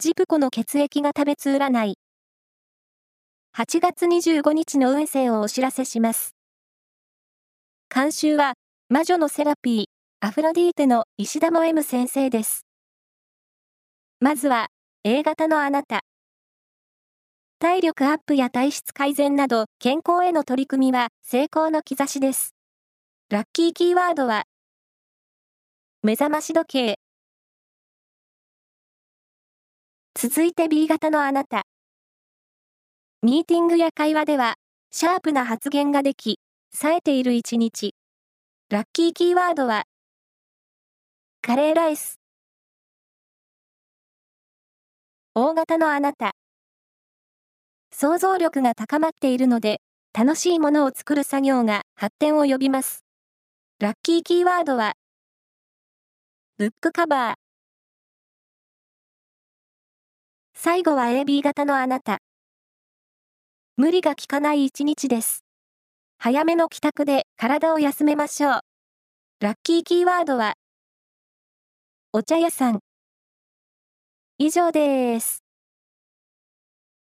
ジプコの血液が食べつ占い。8月25日の運勢をお知らせします。監修は、魔女のセラピー、アフロディーテの石田も M 先生です。まずは、A 型のあなた。体力アップや体質改善など、健康への取り組みは成功の兆しです。ラッキーキーワードは、目覚まし時計。続いて B 型のあなた。ミーティングや会話では、シャープな発言ができ、冴えている一日。ラッキーキーワードは、カレーライス。大型のあなた。想像力が高まっているので、楽しいものを作る作業が発展を呼びます。ラッキーキーワードは、ブックカバー。最後は AB 型のあなた。無理が効かない一日です。早めの帰宅で体を休めましょう。ラッキーキーワードは、お茶屋さん。以上です。